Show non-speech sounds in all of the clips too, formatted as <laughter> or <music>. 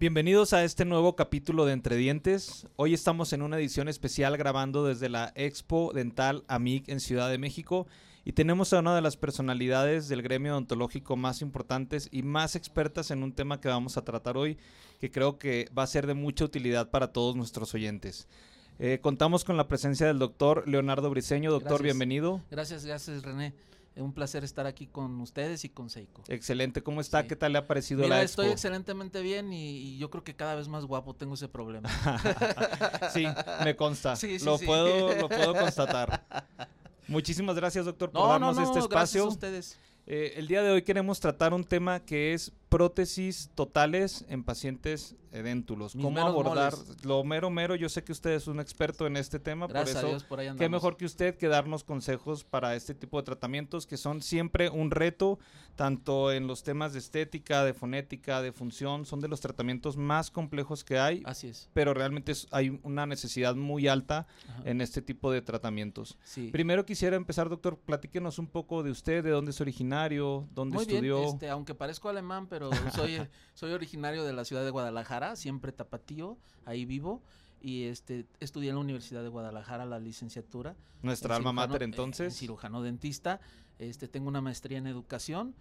Bienvenidos a este nuevo capítulo de Entre Dientes. Hoy estamos en una edición especial grabando desde la Expo Dental AMIC en Ciudad de México y tenemos a una de las personalidades del gremio odontológico más importantes y más expertas en un tema que vamos a tratar hoy, que creo que va a ser de mucha utilidad para todos nuestros oyentes. Eh, contamos con la presencia del doctor Leonardo Briseño. Doctor, Gracias. bienvenido. Gracias, gracias René. Es un placer estar aquí con ustedes y con Seiko. Excelente, ¿cómo está? Sí. ¿Qué tal le ha parecido Mira, la expo? estoy excelentemente bien y, y yo creo que cada vez más guapo tengo ese problema. <laughs> sí, me consta. Sí, sí, lo. Puedo, lo <laughs> puedo constatar. Muchísimas gracias, doctor, por No, no, darnos no, este gracias espacio. a ustedes. Eh, el día de hoy queremos tratar un tema que es prótesis totales en pacientes edéntulos. Mis ¿Cómo abordar moles. lo mero mero? Yo sé que usted es un experto en este tema, Gracias por a eso Dios, por qué mejor que usted que darnos consejos para este tipo de tratamientos que son siempre un reto, tanto en los temas de estética, de fonética, de función, son de los tratamientos más complejos que hay, Así es. pero realmente es- hay una necesidad muy alta Ajá. en este tipo de tratamientos. Sí. Primero quisiera empezar, doctor, platíquenos un poco de usted, de dónde es originario, dónde Muy estudió. bien, este, aunque parezco alemán, pero soy, soy originario de la ciudad de Guadalajara, siempre tapatío, ahí vivo. Y este, estudié en la Universidad de Guadalajara la licenciatura. Nuestra alma cirujano- mater eh, en entonces. cirujano dentista. Este, tengo una maestría en educación.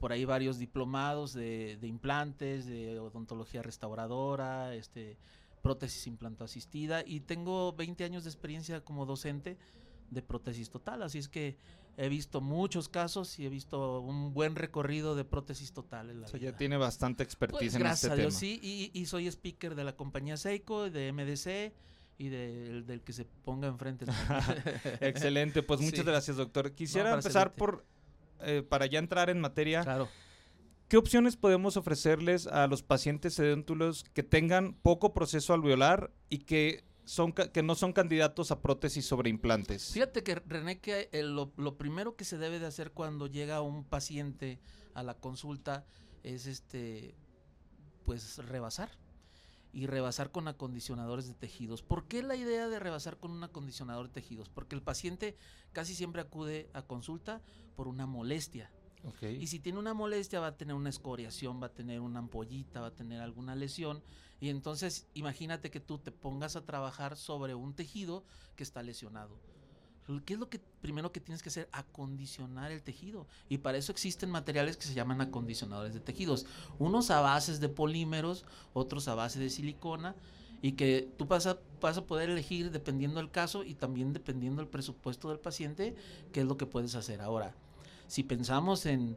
por ahí varios diplomados de, de implantes, de odontología restauradora, este, prótesis implanto asistida. Y tengo 20 años de experiencia como docente de prótesis total. Así es que he visto muchos casos y he visto un buen recorrido de prótesis total en la o sea, vida. ya tiene bastante Pues, expertise en gracias este a tema. Dios, sí, y, y soy speaker de la compañía Seiko, de MDC y del, del que se ponga enfrente. <laughs> <laughs> Excelente, pues muchas Sí. gracias, doctor. Quisiera empezar por, eh, para ya entrar en materia, claro. ¿qué opciones podemos ofrecerles a los pacientes edéntulos que tengan poco proceso alveolar y que, son, que no son candidatos a prótesis sobre implantes? Fíjate que René, que el- lo, lo primero que se debe de hacer cuando llega un paciente a la consulta es este, pues rebasar. Y rebasar con acondicionadores de tejidos. ¿Por qué la idea de rebasar con un acondicionador de tejidos? Porque el paciente casi siempre acude a consulta por una molestia. Ok. Y si tiene una molestia, va a tener una escoriación, va a tener una ampollita, va a tener alguna lesión. Y entonces, imagínate que tú te pongas a trabajar sobre un tejido que está lesionado. ¿Qué es lo que primero que tienes que hacer? Acondicionar el tejido. Y para eso existen materiales que se llaman acondicionadores de tejidos. Unos a bases de polímeros, otros a base de silicona. Y que tú vas a, vas a poder elegir dependiendo del caso y también dependiendo del presupuesto del paciente, qué es lo que puedes hacer. Ahora, si pensamos en,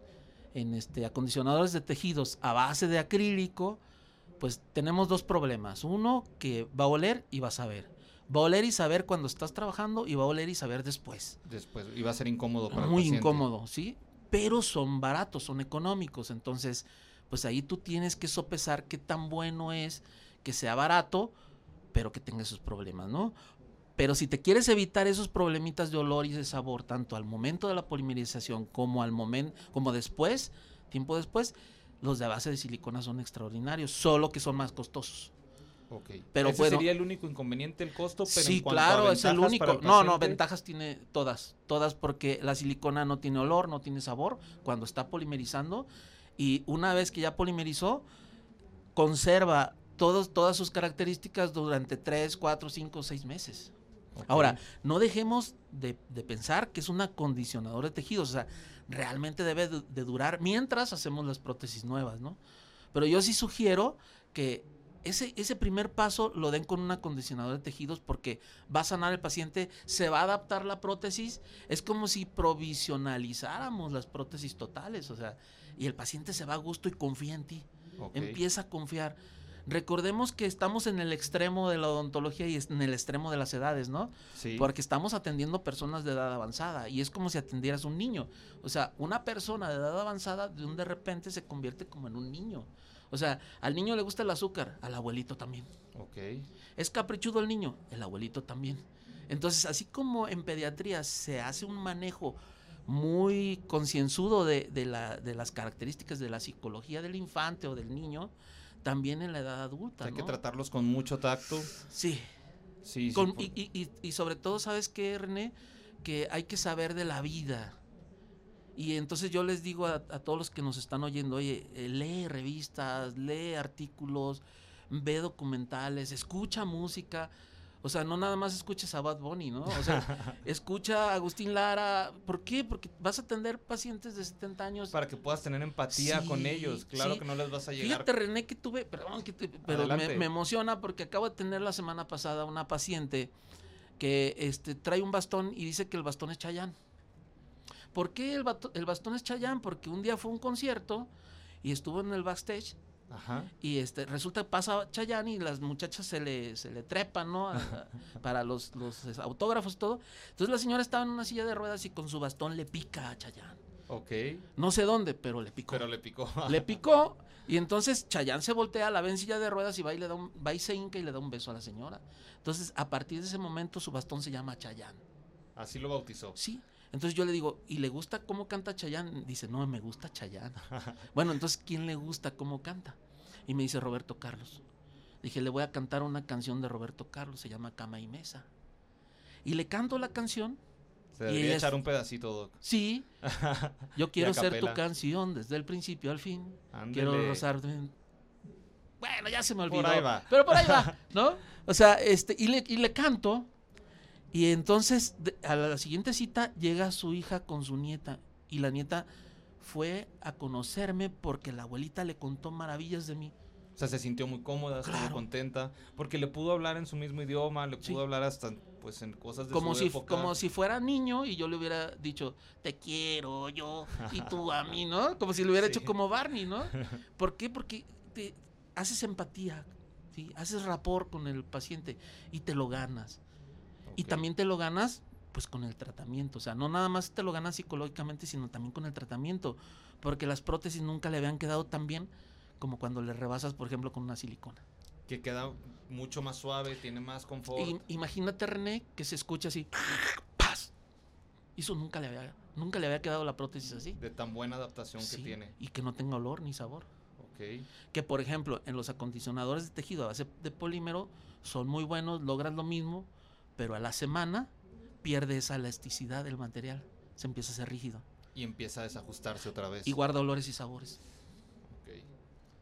en este acondicionadores de tejidos a base de acrílico, pues tenemos dos problemas. Uno, que va a oler y va a saber. Va a oler y saber cuando estás trabajando y va a oler y saber después. Después iba a ser incómodo para Muy incómodo, ¿sí? Pero son baratos, son económicos. Entonces, pues ahí tú tienes que sopesar qué tan bueno es que sea barato, pero que tenga esos problemas, ¿no? Pero si te quieres evitar esos problemitas de olor y de sabor, tanto al momento de la polimerización como al momento, como después, tiempo después, los de base de silicona son extraordinarios, solo que son más costosos. Ok. Pero Ese bueno. sería el único inconveniente, el costo, pero en Sí, a claro, es el único. el No, no, ventajas tiene todas, todas porque la silicona no tiene olor, no tiene sabor cuando está polimerizando y una vez que ya polimerizó, conserva todos, todas sus características durante 3, 4, 5, 6 meses. Ahora, no dejemos de, de pensar que es un acondicionador de tejidos, o sea, realmente debe de, de durar mientras hacemos las prótesis nuevas, ¿no? Pero yo sí sugiero que ese, ese primer paso lo den con un acondicionador de tejidos porque va a sanar el paciente, se va a adaptar la prótesis, es como si provisionalizáramos las prótesis totales, o sea, y el paciente se va a gusto y confía en ti empieza a confiar. Recordemos que estamos en el extremo de la odontología y en el extremo de las edades, ¿no? Sí. Porque estamos atendiendo personas de edad avanzada y es como si atendieras un niño. O sea, una persona de edad avanzada de un de repente se convierte como en un niño. O sea, al niño le gusta el azúcar, al abuelito también. Ok. Es caprichudo el niño, el abuelito también. Entonces, así como en pediatría se hace un manejo muy concienzudo de, de la- de las características de la psicología del infante o del niño, también en la edad adulta. Hay que tratarlos con mucho tacto. Sí. Sí, sí, Con- por- y, y- y- y sobre todo, ¿sabes qué, René? Que hay que saber de la vida. Y entonces yo les digo a, a todos los que nos están oyendo, oye, eh, lee revistas, lee artículos, ve documentales, escucha música. O sea, no nada más escuches a Bad Bunny, ¿no? O sea, <laughs> escucha a Agustín Lara. ¿Por qué? Porque vas a atender pacientes de 70 años. Para que puedas tener empatía Sí, con ellos. Claro sí. que no les vas a llegar. Fíjate, René, que tuve, perdón, que te- pero me, emociona porque acabo de tener la semana pasada una paciente que este, trae un bastón y dice que el bastón es Chayán. ¿Por qué el, el bastón es Chayán? Porque un día fue a un concierto y estuvo en el backstage Ajá. y este resulta que pasa Chayán y las muchachas se le, se le trepan, ¿no? A- a- <laughs> para los, los autógrafos y todo. Entonces la señora estaba en una silla de ruedas y con su bastón le pica a Chayán. Ok. No sé dónde, pero le picó. Pero le picó. <laughs> Le picó y entonces Chayán se voltea, la ve en silla de ruedas y va y, le da un, va y se hinca y le da un beso a la señora. Entonces, a partir de ese momento, su bastón se llama Chayán. Así lo bautizó. Sí. Entonces yo le digo, ¿y le gusta cómo canta Chayán? Dice, no, me gusta Chayán. <laughs> bueno, entonces, ¿quién le gusta cómo canta? Y me dice Roberto Carlos. Dije, le voy a cantar una canción de Roberto Carlos, se llama Cama y Mesa. Y le canto la canción. Se debería es- echar un pedacito, Doc. Sí, <laughs> yo quiero ser tu canción desde el principio al fin. Ándele. Quiero rozar. Bueno, ya se me olvidó. Por ahí va. Pero por ahí va, <laughs> ¿no? O sea, este, y le, y le canto. Y entonces, a la siguiente cita, llega su hija con su nieta. Y la nieta fue a conocerme porque la abuelita le contó maravillas de mí. O sea, se sintió muy cómoda, estuvo Claro. contenta. Porque le pudo hablar en su mismo idioma, le pudo Sí. hablar hasta pues en cosas de Como su si, época. como si fuera niño y yo le hubiera dicho, te quiero yo y tú a mí, ¿no? Como si lo hubiera Sí. hecho como Barney, ¿no? <laughs> ¿Por qué? Porque te haces empatía, ¿sí? Haces rapport con el paciente y te lo ganas. Y también te lo ganas pues con el tratamiento, o sea, no nada más te lo ganas psicológicamente, sino también con el tratamiento, porque las prótesis nunca le habían quedado tan bien como cuando le rebasas, por ejemplo, con una silicona. Que queda mucho más suave, tiene más confort. Y imagínate, René, que se escucha así, ¡paz! Eso nunca le había, nunca le había quedado la prótesis así. De tan buena adaptación Sí, que tiene. Y que no tenga olor ni sabor. Ok. Que, por ejemplo, en los acondicionadores de tejido a base de polímero son muy buenos, logran lo mismo, pero a la semana pierde esa elasticidad del material. Se empieza a hacer rígido. Y empieza a desajustarse otra vez. Y guarda olores y sabores.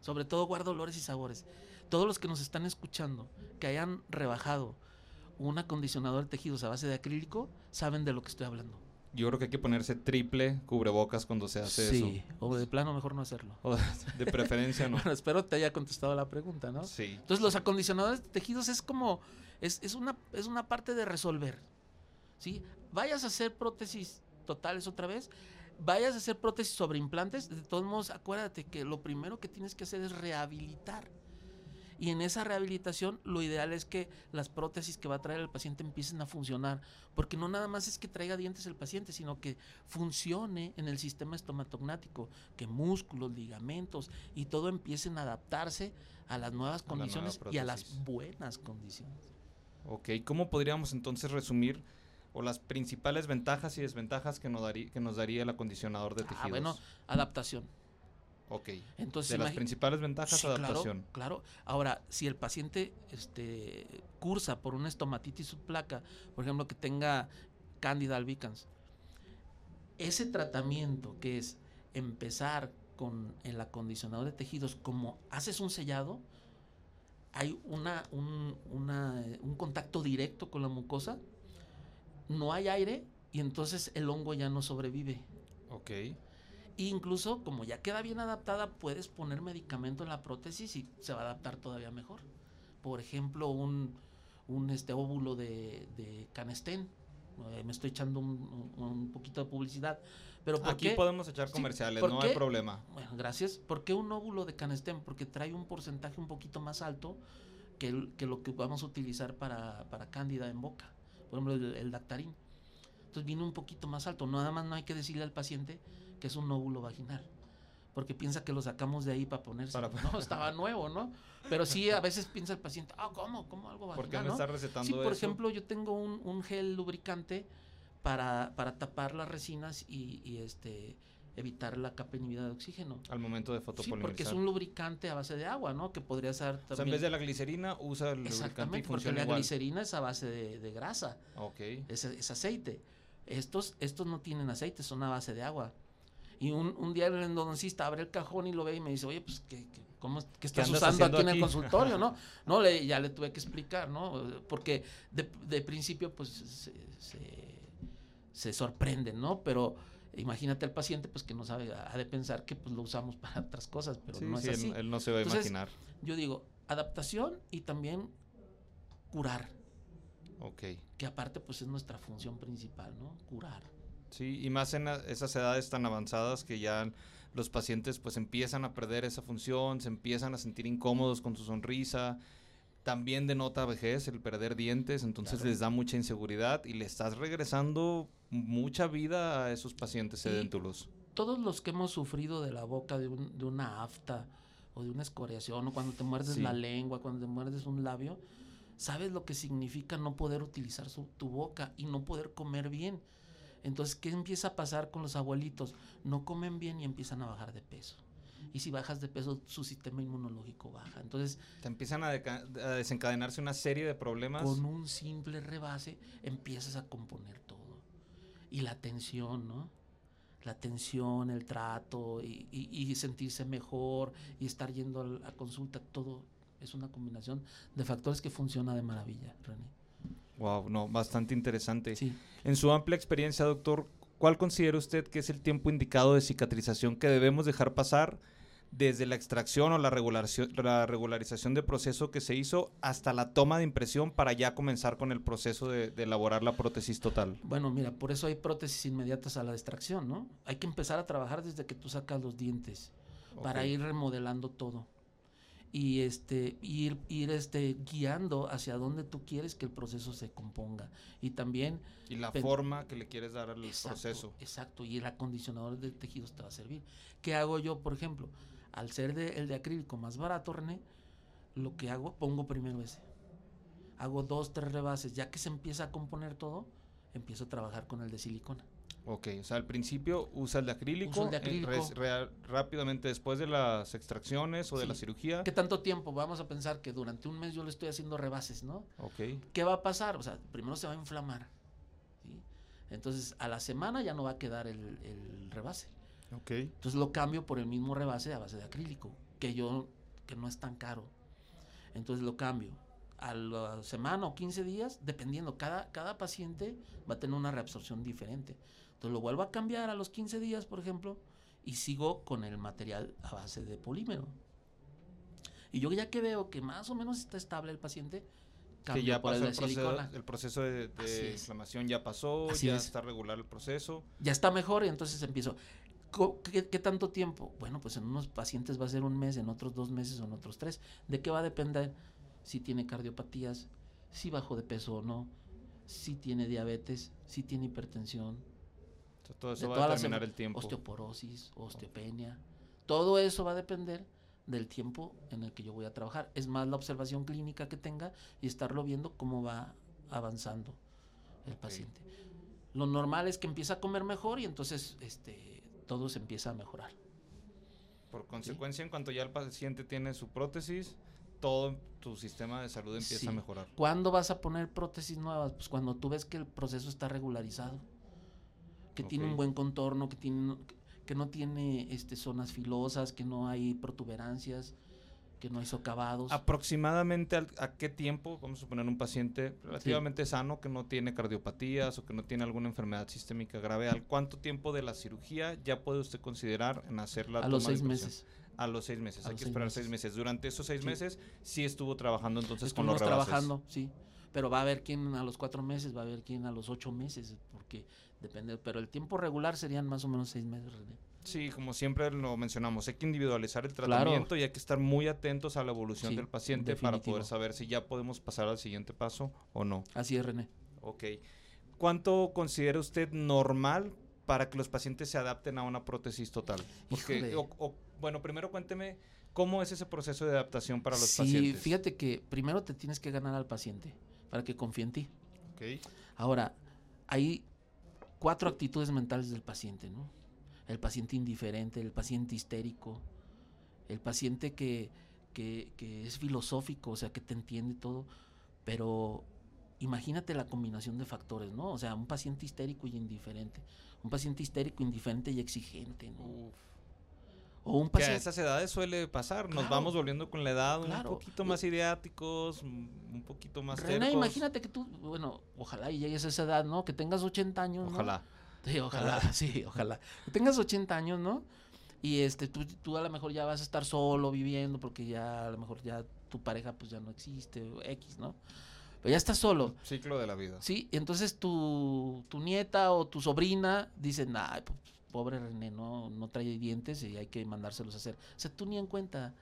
Sobre todo guarda olores y sabores. Todos los que nos están escuchando, que hayan rebajado un acondicionador de tejidos a base de acrílico, saben de lo que estoy hablando. Yo creo que hay que ponerse triple cubrebocas cuando se hace sí, o de plano mejor no hacerlo. eso. O de preferencia no. <laughs> Bueno, espero te haya contestado la pregunta, ¿no? Sí. Entonces los acondicionadores de tejidos es como, es, es una, es una parte de resolver, ¿sí? Vayas a hacer prótesis totales otra vez, vayas a hacer prótesis sobre implantes, de todos modos acuérdate que lo primero que tienes que hacer es rehabilitar. Y en esa rehabilitación lo ideal es que las prótesis que va a traer el paciente empiecen a funcionar, porque no nada más es que traiga dientes el paciente, sino que funcione en el sistema estomatognático, que músculos, ligamentos y todo empiecen a adaptarse a las nuevas A la nueva condiciones y a las buenas condiciones. Ok. ¿Cómo podríamos entonces resumir o las principales ventajas y desventajas que nos, daría, que nos daría el acondicionador de tejidos? Ah, bueno, adaptación. Ok. Entonces, De las principales ventajas, Sí, claro, adaptación. Claro, Ahora, si el paciente este, cursa por una estomatitis subplaca, por ejemplo, que tenga Candida albicans, ese tratamiento que es empezar con el acondicionador de tejidos, como haces un sellado, hay una, un, una, un contacto directo con la mucosa, no hay aire y entonces el hongo ya no sobrevive. Ok. E incluso, como ya queda bien adaptada, puedes poner medicamento en la prótesis y se va a adaptar todavía mejor. Por ejemplo, un, un este óvulo de, de canestén. Eh, me estoy echando un- un poquito de publicidad. Pero ¿por Aquí qué? podemos echar Sí, comerciales, ¿por no qué? hay problema. Bueno, gracias. ¿Por qué un óvulo de canestén? Porque trae un porcentaje un poquito más alto que, el- que lo que vamos a utilizar para, para cándida en boca. Por ejemplo, el, el dactarín. Entonces viene un poquito más alto. Nada más no hay que decirle al paciente que es un óvulo vaginal. Porque piensa que lo sacamos de ahí para ponerse. Para- No, <laughs> estaba nuevo, ¿no? Pero sí, a veces piensa el paciente, ah, ¿cómo? ¿Cómo algo vaginal? ¿Por qué me no? está recetando Sí, por eso? ejemplo, yo tengo un, un gel lubricante para, para tapar las resinas y, y, este evitar la capa inhibida de oxígeno. Al momento de Sí, fotopolimerizar. porque es un lubricante a base de agua, ¿no? Que podría ser también... O sea, en vez de la glicerina, usa el lubricante y Exactamente, porque funciona la igual. glicerina es a base de, de grasa, Ok. es, es aceite. Estos, estos no tienen aceite, son a base de agua. Y un, un día el endodoncista abre el cajón y lo ve y me dice, oye, pues, ¿qué, qué, cómo, qué estás usando aquí en el consultorio, no? <laughs> No, le, ya le tuve que explicar, ¿no? Porque de, de principio, pues, se, se, se sorprenden, ¿no? Pero imagínate al paciente, pues, que no sabe, ha de pensar que, pues, lo usamos <laughs> para otras cosas, pero Sí, no sí, es así. él, él no se va a Entonces, imaginar. Yo digo, adaptación y también curar, Ok. que aparte, pues, es nuestra función principal, ¿no? Curar. Sí, y más en esas edades tan avanzadas que ya los pacientes pues empiezan a perder esa función, se empiezan a sentir incómodos con su sonrisa. También denota vejez el perder dientes, entonces Claro. les da mucha inseguridad y le estás regresando mucha vida a esos pacientes edéntulos. todos los que hemos sufrido de la boca de, un- de una afta o de una escoriación o cuando te muerdes Sí. la lengua, cuando te muerdes un labio, sabes lo que significa no poder utilizar su- tu boca y no poder comer bien. Entonces, ¿qué empieza a pasar con los abuelitos? No comen bien y empiezan a bajar de peso. Y si bajas de peso, su sistema inmunológico baja. Entonces, Te empiezan a, a desencadenarse una serie de problemas. con un simple rebase empiezas a componer todo. Y la tensión, ¿no? La tensión, el trato y, y- y sentirse mejor y estar yendo al- a, consulta, todo es una combinación de factores que funciona de maravilla, René. Wow, no, bastante interesante. Sí. En su amplia experiencia, doctor, ¿cuál considera usted que es el tiempo indicado de cicatrización que debemos dejar pasar desde la extracción o la, regularización, la regularización de proceso que se hizo hasta la toma de impresión para ya comenzar con el proceso de, de elaborar la prótesis total? Bueno, mira, por eso hay prótesis inmediatas a la extracción, ¿no? Hay que empezar a trabajar desde que tú sacas los dientes para ir remodelando todo y este ir ir este guiando hacia donde tú quieres que el proceso se componga. Y también Y la forma que le quieres dar al exacto, proceso. exacto y el acondicionador de tejidos te va a servir. Qué hago yo por ejemplo al ser de, el de acrílico más barato René lo que hago pongo primero ese. Hago dos tres rebases. Ya que se empieza a componer todo empiezo a trabajar con el de silicona Ok, o sea, al principio usa el de acrílico, Uso el de eh, acrílico. res- rea- rápidamente después de las extracciones o de la Sí. cirugía. ¿Qué tanto tiempo? Vamos a pensar que durante un mes yo le estoy haciendo rebases, ¿no? Ok, ¿Qué va a pasar? O sea, primero se va a inflamar. ¿sí? Entonces, a la semana ya no va a quedar el, el rebase. ok. Entonces lo cambio por el mismo rebase a base de acrílico, que yo, que no es tan caro. Entonces lo cambio. A la semana o 15 días, dependiendo, cada, cada paciente va a tener una reabsorción diferente. Entonces lo vuelvo a cambiar a los 15 días, por ejemplo, y sigo con el material a base de polímero. Y yo ya que veo que más o menos está estable el paciente, Que ya por el pasó de el proceso, silicona. el proceso de, inflamación, ya pasó, Así ya es. está regular el proceso. ya está mejor y entonces empiezo. ¿Qué, qué tanto tiempo? Bueno, pues en unos pacientes va a ser un mes, en otros dos meses o en otros tres. ¿De qué va a depender? Si tiene cardiopatías, si bajó de peso o no, si tiene diabetes, si tiene hipertensión, Todo de eso va a determinar el tiempo. osteoporosis, osteopenia. Todo eso va a depender del tiempo en el que yo voy a trabajar. Es más la observación clínica que tenga y estarlo viendo cómo va avanzando el paciente. Lo normal es que empieza a comer mejor y entonces este todo se empieza a mejorar. Por consecuencia, en cuanto ya el paciente tiene su prótesis, todo tu sistema de salud empieza Sí. a mejorar. ¿Cuándo vas a poner prótesis nuevas? Pues cuando tú ves que el proceso está regularizado, que tiene Ok. un buen contorno, que tiene que no tiene este zonas filosas, que no hay protuberancias, que no hay socavados. Aproximadamente al- a qué tiempo, vamos a suponer un paciente relativamente sano que no tiene cardiopatías o que no tiene alguna enfermedad sistémica grave, ¿al cuánto tiempo de la cirugía ya puede usted considerar en hacer la a los toma de seis impresión? meses. A los seis meses, A hay los que seis esperar seis meses. meses. Durante esos seis Sí. meses sí estuvo trabajando entonces con los Estuvimos rebases. trabajando, sí. Pero va a haber quien a los cuatro meses, va a haber quien a los ocho meses, porque depende. Pero el tiempo regular serían más o menos seis meses, René. Sí, como siempre lo mencionamos, hay que individualizar el Claro. tratamiento y hay que estar muy atentos a la evolución Sí, del paciente para poder saber si ya podemos pasar al siguiente paso o no. Así es, René. Ok. ¿Cuánto considera usted normal para que los pacientes se adapten a una prótesis total? Porque, o- o- bueno, primero cuénteme cómo es ese proceso de adaptación para los sí, pacientes. fíjate que primero te tienes que ganar al paciente para que confíe en ti. Ok. Ahora, hay cuatro actitudes mentales del paciente, ¿no? El paciente indiferente, el paciente histérico, el paciente que, que- es filosófico, o sea, que te entiende todo, pero imagínate la combinación de factores, ¿no? O sea, un paciente histérico y indiferente. Un paciente histérico, indiferente y exigente, ¿no? Uf. O un Que a paciente... esas edades suele pasar. Nos vamos volviendo con la edad Claro. un poquito más ideáticos, un poquito más René, tercos. imagínate que tú, bueno, ojalá y llegues a esa edad, ¿no? Que tengas 80 años, ¿no? Ojalá. Sí, ojalá, sí, ojalá. Que tengas 80 años, ¿no? Y este, tú, tú a lo mejor ya vas a estar solo viviendo porque ya a lo mejor ya tu pareja pues ya no existe, X, ¿no? Pero ya estás solo. Ciclo de la vida. Sí, y entonces tu, tu nieta o tu sobrina dicen, ay, pues, pobre René, no, no trae dientes y hay que mandárselos a hacer. O sea, tú ni en cuenta.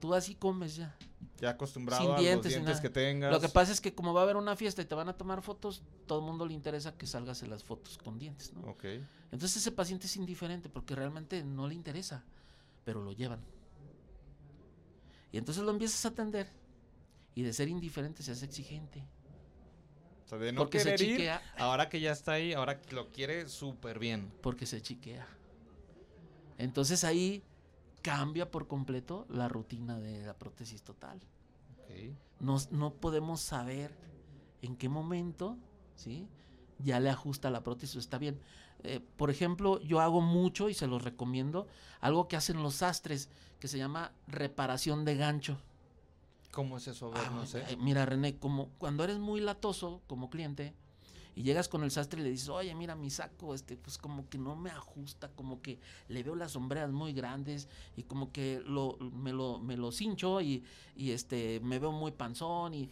Tú así comes ya. Ya acostumbrado Sin a dientes, los dientes que tengas. Lo que pasa es que como va a haber una fiesta y te van a tomar fotos, todo el mundo le interesa que salgas en las fotos con dientes, ¿no? Ok. Entonces ese paciente es indiferente porque realmente no le interesa, pero lo llevan. Y entonces lo empiezas a atender y de ser indiferente se hace exigente. O sea, de no porque se ir, chiquea, ahora que ya está ahí, ahora lo quiere súper bien. porque se chiquea. Entonces ahí cambia por completo la rutina de la prótesis total. Ok. No, no podemos saber en qué momento, ¿sí? Ya le ajusta la prótesis, está bien. Eh, por ejemplo, yo hago mucho y se los recomiendo, algo que hacen los sastres, que se llama reparación de gancho. ¿Cómo es eso? Ver, Ah, no sé. eh, Mira, René, como cuando eres muy latoso como cliente y llegas con el sastre y le dices, oye, mira, mi saco, este, pues como que no me ajusta, como que le veo las sombreras muy grandes y como que lo, me lo, me lo cincho y, y este, me veo muy panzón y,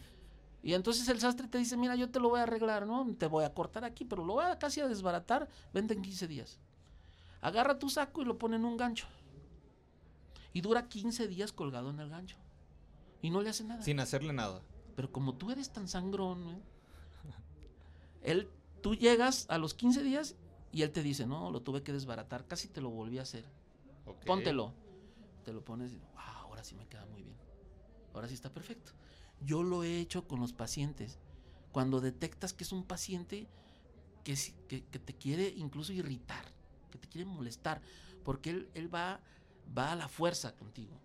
y entonces el sastre te dice, mira, yo te lo voy a arreglar, ¿no? Te voy a cortar aquí, pero lo voy a casi a desbaratar, vente en 15 días. Agarra tu saco y lo pone en un gancho. Y dura 15 días colgado en el gancho. Y no le hace nada. Sin hacerle nada. Pero como tú eres tan sangrón, ¿eh? él, tú llegas a los 15 días y él te dice, no, lo tuve que desbaratar, casi te lo volví a hacer. Póntelo. Te lo pones y, wow, ahora sí me queda muy bien. Ahora sí está perfecto. Yo lo he hecho con los pacientes. Cuando detectas que es un paciente que, que, que te quiere incluso irritar, que te quiere molestar, porque él, él va, va a la fuerza contigo.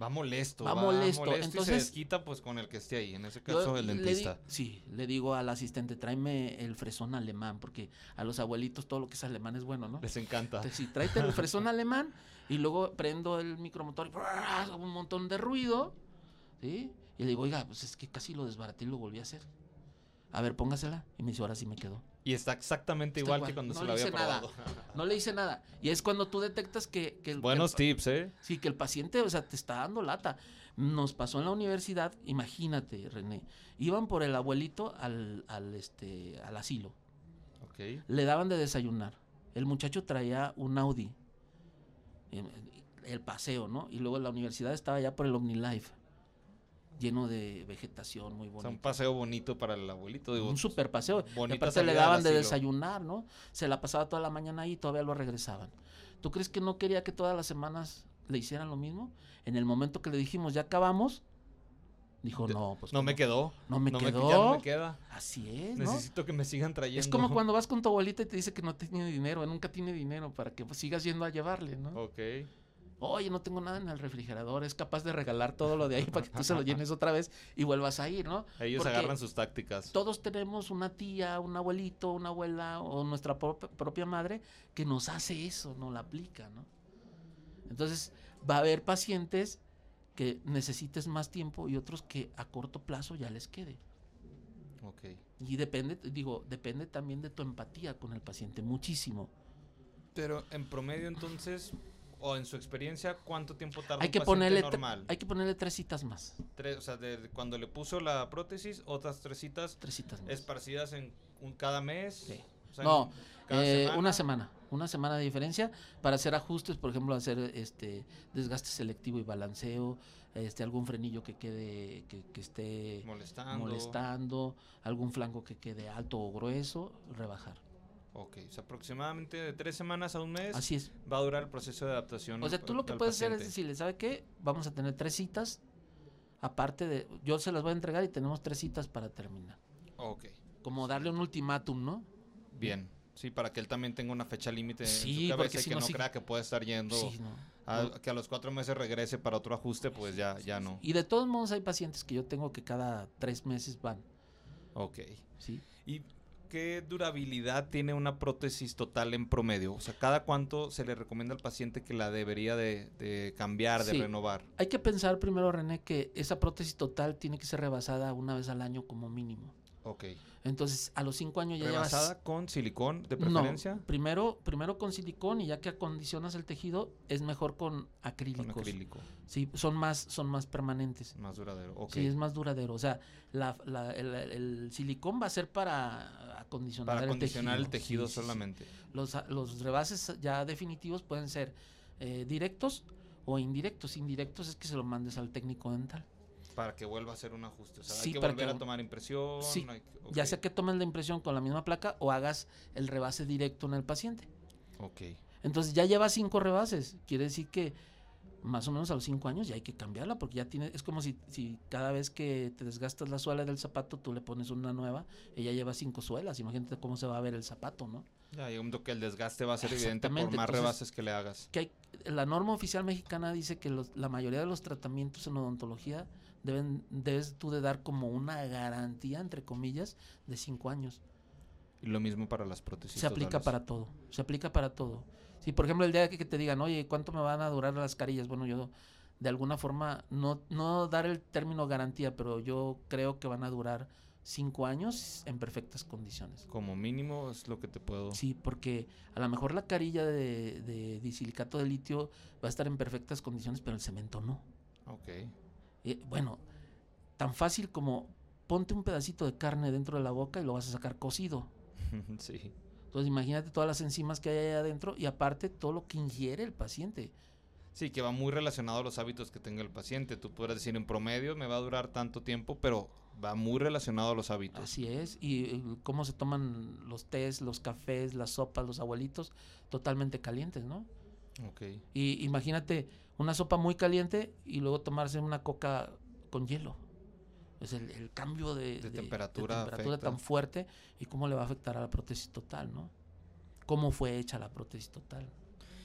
Va molesto. Va molesto, y se entonces- desquita pues con el que esté ahí. En ese caso, el le dentista. sí, le digo al asistente, tráeme el fresón alemán, porque a los abuelitos todo lo que es alemán es bueno, ¿no? Les encanta. Entonces, sí, tráete el fresón <laughs> alemán y luego prendo el micromotor y un montón de ruido, ¿sí? Y le digo, oiga, pues es que casi lo desbaraté y lo volví a hacer. A ver, póngasela. Y me dice, ahora sí me quedó. Y está exactamente Está igual, igual. que cuando No se lo había hice nada. probado. <laughs> No le hice nada. Y es cuando tú detectas que, que el, Buenos el- tips, ¿eh? Sí, que el paciente, o sea, te está dando lata. Nos pasó en la universidad, imagínate, René. Iban por el abuelito al, al, este, al asilo. Ok. Le daban de desayunar. El muchacho traía un Audi. El paseo, ¿no? Y luego la universidad estaba ya por el OmniLife. Lleno de vegetación muy O sea, un paseo bonito para el abuelito. Digo, Un super paseo. Y aparte le daban de asilo. desayunar, ¿no? Se la pasaba toda la mañana ahí y todavía lo regresaban. ¿Tú crees que no quería que todas las semanas le hicieran lo mismo? En el momento que le dijimos, ya acabamos, dijo, no, pues No me quedó. No me no quedó. ya no me queda. Así es, ¿no? Necesito que me sigan trayendo. Es como cuando vas con tu abuelita y te dice que no tiene dinero, nunca tiene dinero para que pues, sigas yendo a llevarle, ¿no? Ok. Oye, no tengo nada en el refrigerador, es capaz de regalar todo lo de ahí para que tú se lo llenes otra vez y vuelvas a ir, ¿no? Ellos Porque agarran sus tácticas. Todos tenemos una tía, un abuelito, una abuela o nuestra prop- propia madre que nos hace eso, nos la aplica, ¿no? Entonces, va a haber pacientes que necesites más tiempo y otros que a corto plazo ya les quede. Ok. Y depende, digo, depende también de tu empatía con el paciente, muchísimo. Pero en promedio, entonces, o en su experiencia, ¿cuánto tiempo tarda Hay un que, paciente ponerle normal? hay que ponerle tres citas más. Tres, o sea, de cuando le puso la prótesis, otras tres citas Tres citas más. esparcidas en un, cada mes. Sí. O sea, No, Eh, una semana, una semana de diferencia para hacer ajustes, por ejemplo, hacer este desgaste selectivo y balanceo, este algún frenillo que quede que, que esté Molestando. molestando, algún flanco que quede alto o grueso, rebajar. Ok, o sea, aproximadamente de tres semanas a un mes Así es. va a durar el proceso de adaptación. O sea, tú lo que puedes hacer es decirle, ¿sabe qué? Vamos a tener tres citas, aparte de, yo se las voy a entregar y tenemos tres citas para terminar. Ok, Como darle un ultimátum, ¿no? bien. Sí, para que él también tenga una fecha límite Sí, en su porque cabeza y si que no, no crea que puede estar yendo Sí, no. a- no. que a los cuatro meses regrese para otro ajuste, pues ya, ya no. Y de todos modos hay pacientes que yo tengo que cada tres meses van. Ok. ¿sí? ¿Y qué durabilidad tiene una prótesis total en promedio? O sea, ¿cada cuánto se le recomienda al paciente que la debería de, de cambiar, de Sí. renovar? Hay que pensar primero, René, que esa prótesis total tiene que ser rebasada una vez al año como mínimo. Ok. Entonces, a los cinco años ya llevas... ¿Rebasada con silicón de No, preferencia? primero, primero con silicón y ya que acondicionas el tejido, es mejor con Con acrílicos. acrílico. Sí, son más, son más permanentes. Más duradero. Ok. Sí, es más duradero. O sea, la- la- el, el silicón va a ser para acondicionar, Para el acondicionar el tejido Sí, sí, sí. solamente. Los, los rebases ya definitivos pueden ser eh, directos o indirectos. Indirectos es que se lo mandes al técnico dental. Para que vuelva a hacer un ajuste. O sea, Sí, hay que para volver que- a tomar impresión. Sí, hay Ya sea que tomes la impresión con la misma placa o hagas el rebase directo en el paciente. Ok. Entonces ya lleva cinco rebases. Quiere decir que más o menos a los cinco años ya hay que cambiarla porque ya tiene, es como si, si cada vez que te desgastas la suela del zapato tú le pones una nueva, ella lleva cinco suelas. Imagínate cómo se va a ver el zapato, ¿no? Ya, momento que el desgaste va a ser evidente por más entonces- rebases que le hagas. que hay- la norma oficial mexicana dice que los- la mayoría de los tratamientos en odontología deben debes tú de dar como una garantía entre comillas de cinco años. Y lo mismo para las prótesis. se aplica totales. para todo, se aplica para todo. Si por ejemplo el día que, que te digan, oye, ¿cuánto me van a durar las carillas? Bueno, yo de alguna forma no no dar el término garantía, pero yo creo que van a durar cinco años en perfectas condiciones. Como mínimo es lo que te puedo. Sí, porque a lo mejor la carilla de, de disilicato de litio va a estar en perfectas condiciones, pero el cemento no. Ok. Eh, bueno, tan fácil como ponte un pedacito de carne dentro de la boca y lo vas a sacar cocido. <laughs> sí. Entonces imagínate todas las enzimas que hay ahí adentro y aparte todo lo que ingiere el paciente. Sí, que va muy relacionado a los hábitos que tenga el paciente. Tú puedes decir en promedio me va a durar tanto tiempo, pero va muy relacionado a los hábitos. Así es. Y eh, cómo se toman los tés, los cafés, las sopas, los abuelitos, totalmente calientes, ¿no? Ok. Y imagínate una sopa muy caliente y luego tomarse una coca con hielo. Es el, el cambio de, De temperatura tan fuerte y cómo le va a afectar a la prótesis total, ¿no? Cómo fue hecha la prótesis total.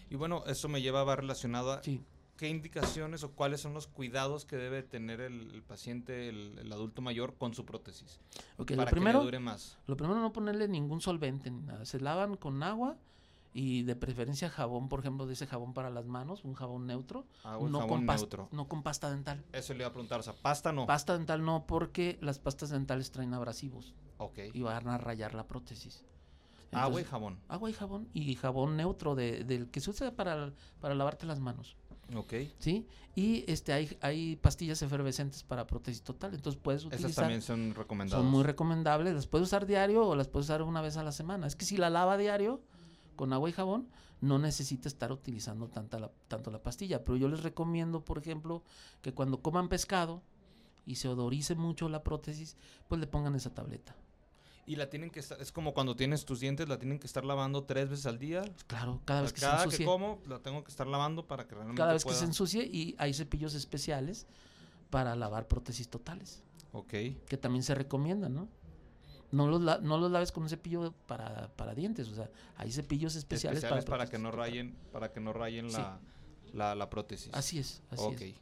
Y bueno, eso me lleva va relacionado a Sí. qué indicaciones o cuáles son los cuidados que debe tener el, el paciente, el, el adulto mayor, con su prótesis. Lo para primero, que le dure más. Lo primero no ponerle ningún solvente ni nada. Se lavan con agua y de preferencia jabón, por ejemplo, de ese jabón para las manos, un jabón neutro. Agua, no, Ah, jabón con neutro. no con pasta dental. Eso le iba a preguntar, o sea, pasta no. Pasta dental no, porque las pastas dentales traen abrasivos ok. y van a rayar la prótesis. Agua y jabón. agua y jabón y jabón neutro de- del que se usa para, para lavarte las manos. Ok. ¿Sí? Y este hay, hay pastillas efervescentes para prótesis total. Entonces puedes Esas utilizar. también son recomendadas. Son muy recomendables. Las puedes usar diario o las puedes usar una vez a la semana. Es que si la lava diario con agua y jabón, no necesita estar utilizando tanta la- tanto la pastilla. Pero yo les recomiendo, por ejemplo, que cuando coman pescado y se odorice mucho la prótesis, pues le pongan esa tableta. Y la tienen que estar, es como cuando tienes tus dientes, la tienen que estar lavando tres veces al día. Pues claro, cada vez que Cada se que ensucie. como, la tengo que estar lavando para que realmente cada vez que se ensucie y hay cepillos especiales para lavar prótesis totales, Ok. que también se recomiendan, ¿no? No los, la- no los laves con un cepillo para, para dientes, o sea, hay cepillos especiales, Especiales para, prótesis que no rayen, para que no rayen Sí. la, la, la prótesis. Así es, así ok. es.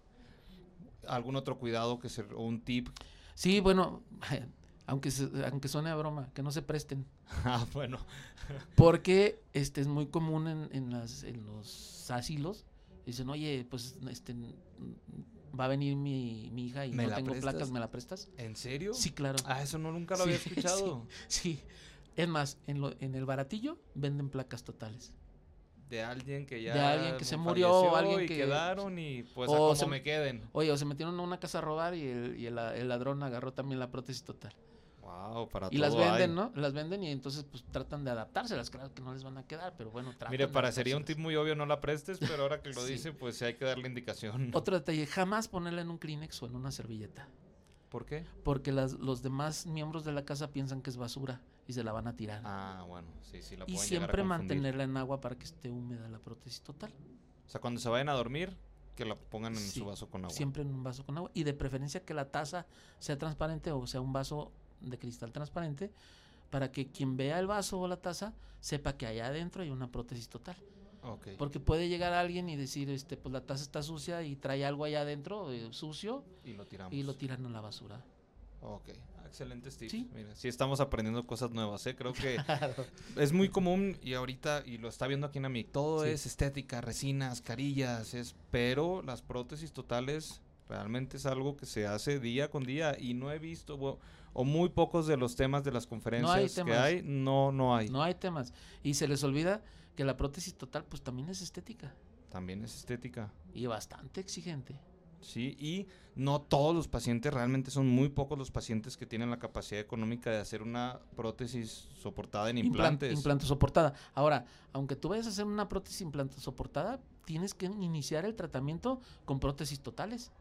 ¿Algún otro cuidado que se, o un tip? Sí, bueno, <laughs> aunque, se- aunque suene a broma, que no se presten. <laughs> ah, bueno. <laughs> Porque este es muy común en, en, las, en los asilos. Dicen, oye, pues este va a venir mi, mi hija y ¿Me no tengo prestas? placas, ¿me la prestas? ¿En serio? Sí, claro. Ah, eso no nunca lo Sí, había <laughs> escuchado. Sí. Es más, en, lo, en el baratillo venden placas totales. De alguien que ya De alguien que se murió, o alguien y que- quedaron y pues o a como se- me queden. Oye, o se metieron a una casa a robar y el, y el, el ladrón agarró también la prótesis total. Wow, para Y las hay. venden, ¿no? Las venden y entonces pues tratan de adaptárselas. Claro que no les van a quedar, pero bueno, tratan Mire, de parecería un tip muy obvio, no la prestes, pero ahora que lo <laughs> Sí. dice, pues sí hay que darle indicación. Otro detalle, jamás ponerla en un Kleenex o en una servilleta. ¿Por qué? Porque las, los demás miembros de la casa piensan que es basura y se la van a tirar. Ah, bueno, sí, sí la y pueden llegar a siempre mantenerla en agua para que esté húmeda la prótesis total. O sea, cuando se vayan a dormir, que la pongan en Sí, su vaso con agua. Siempre en un vaso con agua. Y de preferencia que la taza sea transparente o sea un vaso de cristal transparente para que quien vea el vaso o la taza sepa que allá adentro hay una prótesis total. Porque puede llegar alguien y decir, este, pues la taza está sucia y trae algo allá adentro eh, sucio Y lo tiramos. y lo tiran a la basura. Ok. excelente tips. Sí. Mira, sí estamos aprendiendo cosas nuevas, ¿eh? Creo que <laughs> es muy común y ahorita, y lo está viendo aquí en Amic, todo Sí. es estética, resinas, carillas, es, pero las prótesis totales realmente es algo que se hace día con día y no he visto, o muy pocos de los temas de las conferencias que temas. hay, no, no hay. No hay temas. Y se les olvida que la prótesis total pues también es estética También es estética. y bastante exigente. Sí, y no todos los pacientes, realmente son muy pocos los pacientes que tienen la capacidad económica de hacer una prótesis soportada en Implan- implantes. Implante soportada. Ahora, aunque tú vayas a hacer una prótesis implante soportada, tienes que iniciar el tratamiento con prótesis totales.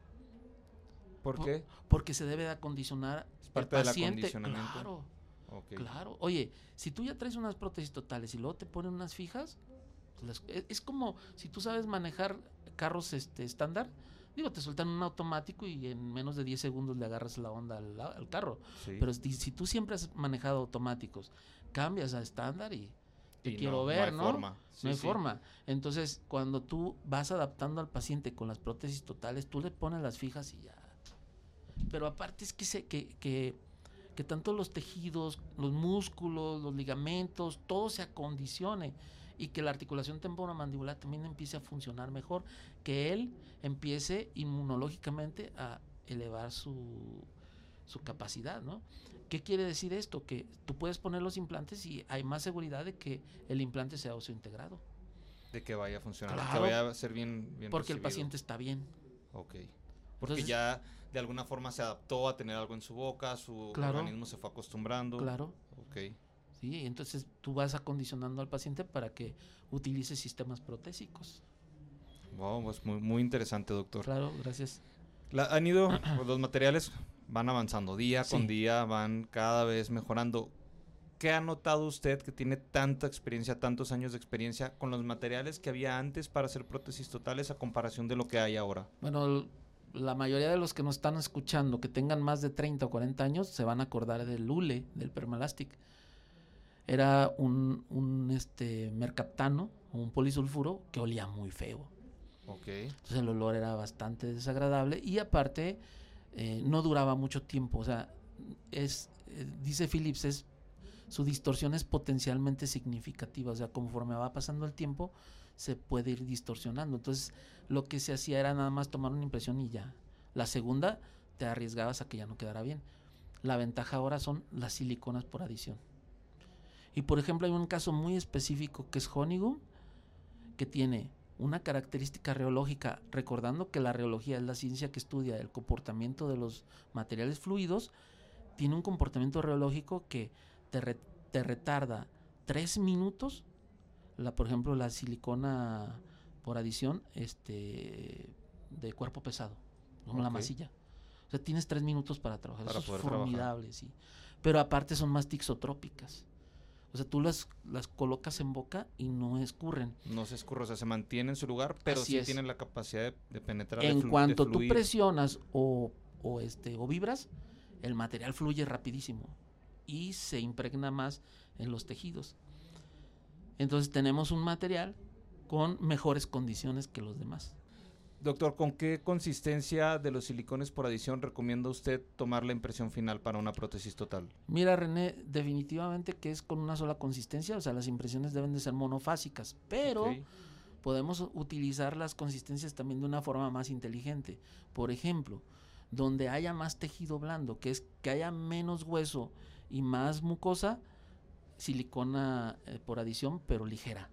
¿Por Po- qué? Porque se debe de acondicionar parte del acondicionamiento. Claro, Ok. claro. Oye, si tú ya traes unas prótesis totales y luego te ponen unas fijas, pues las- es, es como si tú sabes manejar carros este estándar. Digo, te sueltan un automático y en menos de 10 segundos le agarras la onda al, al carro. Sí. Pero si, si tú siempre has manejado automáticos, cambias a estándar y te Y quiero no, ver, no ¿no? hay forma. Sí, no hay sí. forma. Entonces, cuando tú vas adaptando al paciente con las prótesis totales, tú le pones las fijas y ya. Pero aparte es que, se, que, que, que tanto los tejidos, los músculos, los ligamentos, todo se acondicione y que la articulación temporomandibular también empiece a funcionar mejor, que él empiece inmunológicamente a elevar su, su capacidad, ¿no? ¿Qué quiere decir esto? Que tú puedes poner los implantes y hay más seguridad de que el implante sea integrado De que vaya a funcionar, Claro. que vaya a ser bien, bien porque el paciente está bien. Ok. Porque Entonces- ya de alguna forma se adaptó a tener algo en su boca, su Claro. organismo se fue acostumbrando. Claro. Ok. ¿sí? Entonces tú vas acondicionando al paciente para que utilice sistemas protésicos. Wow, pues muy, muy interesante, doctor. Claro, gracias. La- han ido, pues, los materiales van avanzando día con Sí. día, van cada vez mejorando. ¿Qué ha notado usted que tiene tanta experiencia, tantos años de experiencia con los materiales que había antes para hacer prótesis totales a comparación de lo que hay ahora? Bueno, la mayoría de los que nos están escuchando, que tengan más de 30 o 40 años, se van a acordar del Lule, del Permalastic. Era un, un este, mercaptano, un polisulfuro, que olía muy feo. Ok. Entonces el olor era bastante desagradable y aparte eh, no duraba mucho tiempo. O sea, es, eh, dice Phillips, es, su distorsión es potencialmente significativa. O sea, conforme va pasando el tiempo, se puede ir distorsionando. Entonces, lo que se hacía era nada más tomar una impresión y ya. La segunda, te arriesgabas a que ya no quedara bien. La ventaja ahora son las siliconas por adición. Y por ejemplo, hay un caso muy específico que es Honeygoon, que tiene una característica reológica, recordando que la reología es la ciencia que estudia el comportamiento de los materiales fluidos, tiene un comportamiento reológico que te, te retarda tres minutos, la, por ejemplo, la silicona por adición este, de cuerpo pesado, como la masilla. O sea, tienes tres minutos para trabajar. Para Eso es trabajar. formidable, sí. Pero aparte son más tixotrópicas. O sea, tú las, las colocas en boca y no escurren. No se escurre, o sea, se mantiene en su lugar, pero Así sí es. tienen la capacidad de, de penetrar. En de cuanto tú presionas o, o, este, o vibras, el material fluye rapidísimo y se impregna más en los tejidos. Entonces tenemos un material con mejores condiciones que los demás. Doctor, ¿con qué consistencia de los silicones por adición recomienda usted tomar la impresión final para una prótesis total? Mira, René, definitivamente que es con una sola consistencia, o sea, las impresiones deben de ser monofásicas, pero podemos utilizar las consistencias también de una forma más inteligente. Por ejemplo, donde haya más tejido blando, que es que haya menos hueso y más mucosa, silicona eh, por adición, pero ligera.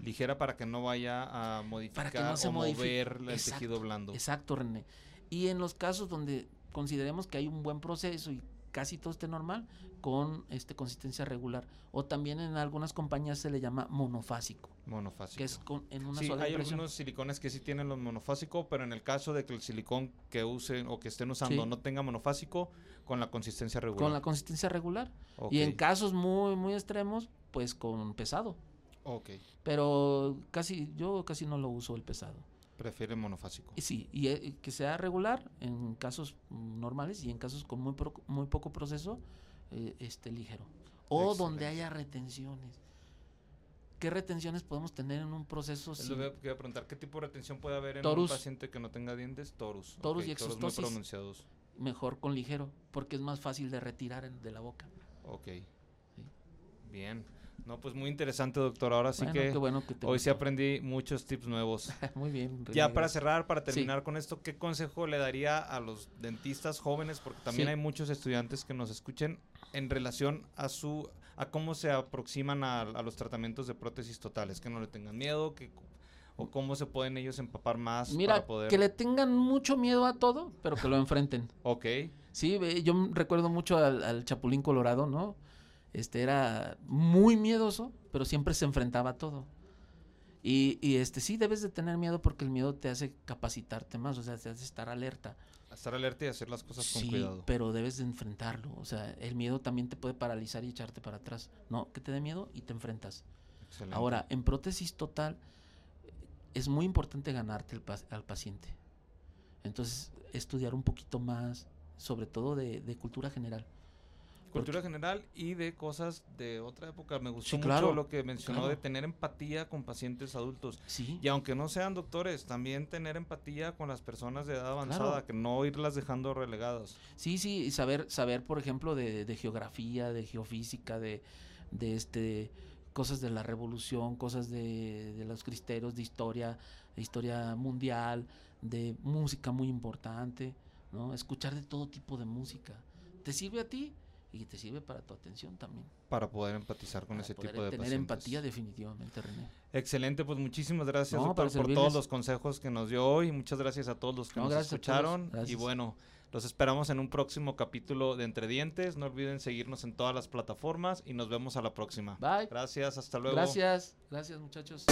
Ligera para que no vaya a modificar Para que no se o mover el Exacto, tejido blando. Exacto, René. Y en los casos donde consideremos que hay un buen proceso y casi todo esté normal, con este consistencia regular. O también en algunas compañías se le llama monofásico, Monofásico. que es con, en una sí, sola hay impresión. algunos silicones que sí tienen los monofásico, pero en el caso de que el silicón que usen o que estén usando Sí. no tenga monofásico, con la consistencia regular. Con la consistencia regular. Y en casos muy, muy extremos, pues con pesado. ok. Pero casi, yo casi no lo uso el pesado. Prefiere monofásico. Sí, y eh, que sea regular en casos normales y en casos con muy, pro- muy poco proceso, eh, este ligero. O donde haya retenciones. ¿Qué retenciones podemos tener en un proceso? Es lo que iba a preguntar, ¿qué tipo de retención puede haber en Torus. un paciente que no tenga dientes? Torus. Torus y Torus muy exostosis. pronunciados. mejor con ligero, porque es más fácil de retirar en- de la boca. Ok. Bien. No, pues muy interesante, doctor. Ahora sí Bueno, que bueno que hoy sí aprendí muchos tips nuevos. <laughs> Muy bien. Ya para cerrar, para Sí. terminar con esto, ¿qué consejo le daría a los dentistas jóvenes? Porque también Sí. hay muchos estudiantes que nos escuchen en relación a su a cómo se aproximan a, a los tratamientos de prótesis totales, que no le tengan miedo, que o cómo se pueden ellos empapar más Mira, para poder. que le tengan mucho miedo a todo, pero que lo <laughs> enfrenten. Ok, Sí, yo recuerdo mucho al, al Chapulín Colorado, ¿no? Este era muy miedoso, pero siempre se enfrentaba a todo. Y, y este sí debes de tener miedo porque el miedo te hace capacitarte más, o sea, te hace estar alerta. estar alerta y hacer las cosas con Sí, cuidado. pero debes de enfrentarlo. O sea, el miedo también te puede paralizar y echarte para atrás. No, que te dé miedo y te enfrentas. Excelente. Ahora, en prótesis total es muy importante ganarte el al paciente. Entonces, estudiar un poquito más, sobre todo de, de cultura general. Cultura general y de cosas de otra época. Me gustó Sí, mucho lo que mencionó de tener empatía con pacientes adultos. Sí, Y aunque no sean doctores, también tener empatía con las personas de edad avanzada, Claro. que no irlas dejando relegadas. sí, sí, y saber, saber, por ejemplo, de, de geografía, de geofísica, de, de este cosas de la revolución, cosas de, de los cristeros, de historia, de historia mundial, de música muy importante, ¿no? Escuchar de todo tipo de música. ¿Te sirve a ti? Y te sirve para tu atención también. Para poder empatizar con para ese poder tipo de tener pacientes. empatía definitivamente, René. Excelente, pues muchísimas gracias, No, doctor, por todos los consejos que nos dio hoy. Muchas gracias a todos los que No, nos escucharon. Y bueno, los esperamos en un próximo capítulo de Entre Dientes. No olviden seguirnos en todas las plataformas y nos vemos a la próxima. Bye. Gracias, hasta luego. Gracias, gracias muchachos.